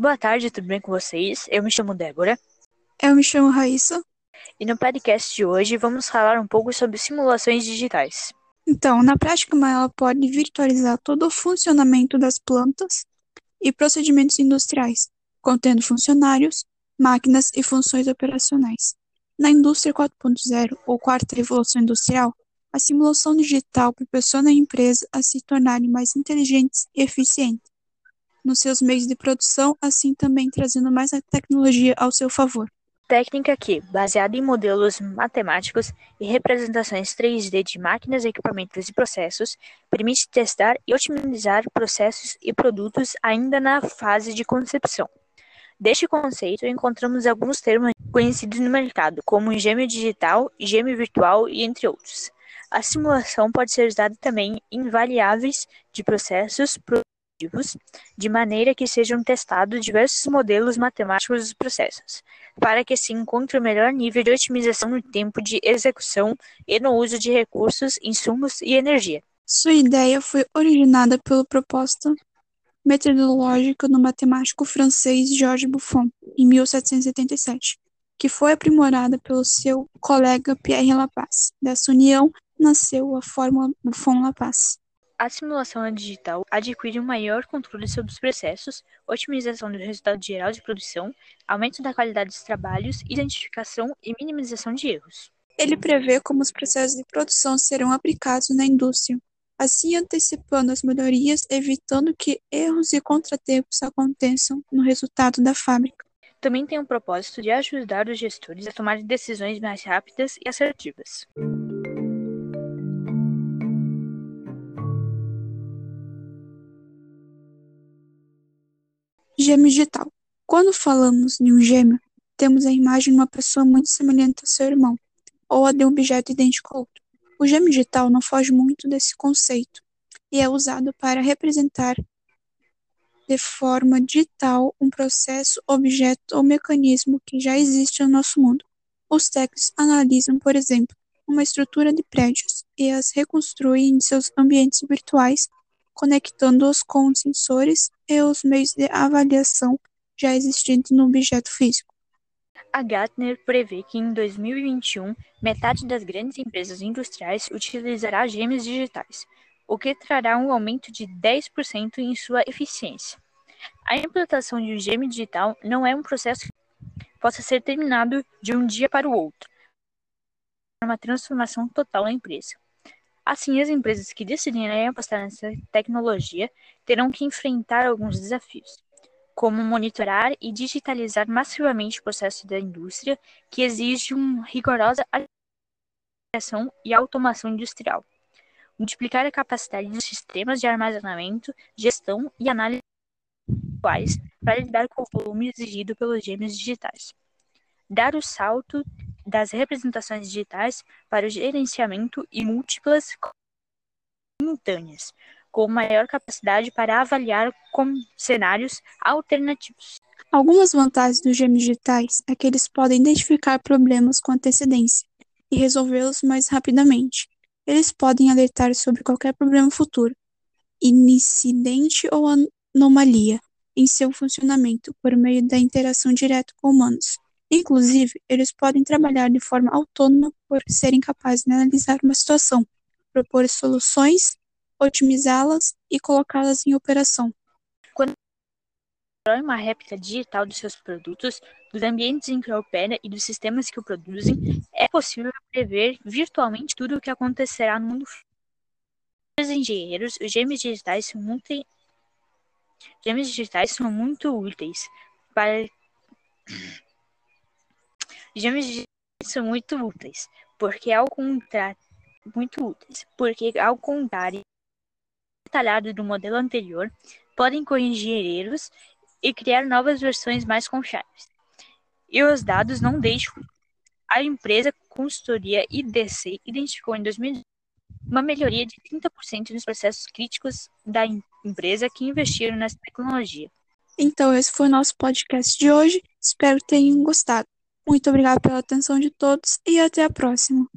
Boa tarde, tudo bem com vocês? Eu me chamo Débora. Eu me chamo Raíssa. E no podcast de hoje vamos falar um pouco sobre simulações digitais. Então, na prática, ela pode virtualizar todo o funcionamento das plantas e procedimentos industriais, contendo funcionários, máquinas e funções operacionais. Na indústria 4.0, ou quarta revolução industrial, a simulação digital proporciona à empresa a se tornarem mais inteligentes e eficientes nos seus meios de produção, assim também trazendo mais a tecnologia ao seu favor. Técnica que, baseada em modelos matemáticos e representações 3D de máquinas, equipamentos e processos, permite testar e otimizar processos e produtos ainda na fase de concepção. Deste conceito, encontramos alguns termos conhecidos no mercado, como gêmeo digital, gêmeo virtual e entre outros. A simulação pode ser usada também em variáveis de processos de maneira que sejam testados diversos modelos matemáticos dos processos, para que se encontre o melhor nível de otimização no tempo de execução e no uso de recursos, insumos e energia. Sua ideia foi originada pela proposta metodológica do matemático francês Georges Buffon, em 1777, que foi aprimorada pelo seu colega Pierre Laplace. Dessa união nasceu a fórmula Buffon-Laplace. A simulação digital adquire um maior controle sobre os processos, otimização do resultado geral de produção, aumento da qualidade dos trabalhos, identificação e minimização de erros. Ele prevê como os processos de produção serão aplicados na indústria, assim antecipando as melhorias, evitando que erros e contratempos aconteçam no resultado da fábrica. Também tem o propósito de ajudar os gestores a tomar decisões mais rápidas e assertivas. Gêmeo digital. Quando falamos de um gêmeo, temos a imagem de uma pessoa muito semelhante ao seu irmão, ou a de um objeto idêntico ao outro. O gêmeo digital não foge muito desse conceito e é usado para representar de forma digital um processo, objeto ou mecanismo que já existe no nosso mundo. Os técnicos analisam, por exemplo, uma estrutura de prédios e as reconstruem em seus ambientes virtuais conectando-os com sensores e os meios de avaliação já existentes no objeto físico. A Gartner prevê que em 2021 metade das grandes empresas industriais utilizará gêmeos digitais, o que trará um aumento de 10% em sua eficiência. A implantação de um gêmeo digital não é um processo que possa ser terminado de um dia para o outro. É uma transformação total na empresa. Assim, as empresas que decidirem apostar nessa tecnologia terão que enfrentar alguns desafios, como monitorar e digitalizar massivamente o processo da indústria, que exige uma rigorosa administração e automação industrial, multiplicar a capacidade dos sistemas de armazenamento, gestão e análise para lidar com o volume exigido pelos gêmeos digitais, dar o salto das representações digitais para o gerenciamento e múltiplas simultâneas, com maior capacidade para avaliar com cenários alternativos. Algumas vantagens dos gêmeos digitais é que eles podem identificar problemas com antecedência e resolvê-los mais rapidamente. Eles podem alertar sobre qualquer problema futuro, incidente ou anomalia em seu funcionamento por meio da interação direta com humanos. Inclusive, eles podem trabalhar de forma autônoma por serem capazes de analisar uma situação, propor soluções, otimizá-las e colocá-las em operação. Quando constrói uma réplica digital dos seus produtos, dos ambientes em que opera e dos sistemas que o produzem, é possível prever virtualmente tudo o que acontecerá no mundo. Os engenheiros, os gêmeos digitais são muito, gêmeos digitais são muito úteis para Gêmeos são muito úteis, porque ao contrário, muito úteis, porque ao contrário detalhado do modelo anterior, podem corrigir erros e criar novas versões mais confiáveis. E os dados não deixam. A empresa consultoria IDC identificou em 2020 uma melhoria de 30% nos processos críticos da empresa que investiram nessa tecnologia. Então, esse foi o nosso podcast de hoje. Espero que tenham gostado. Muito obrigada pela atenção de todos e até a próxima.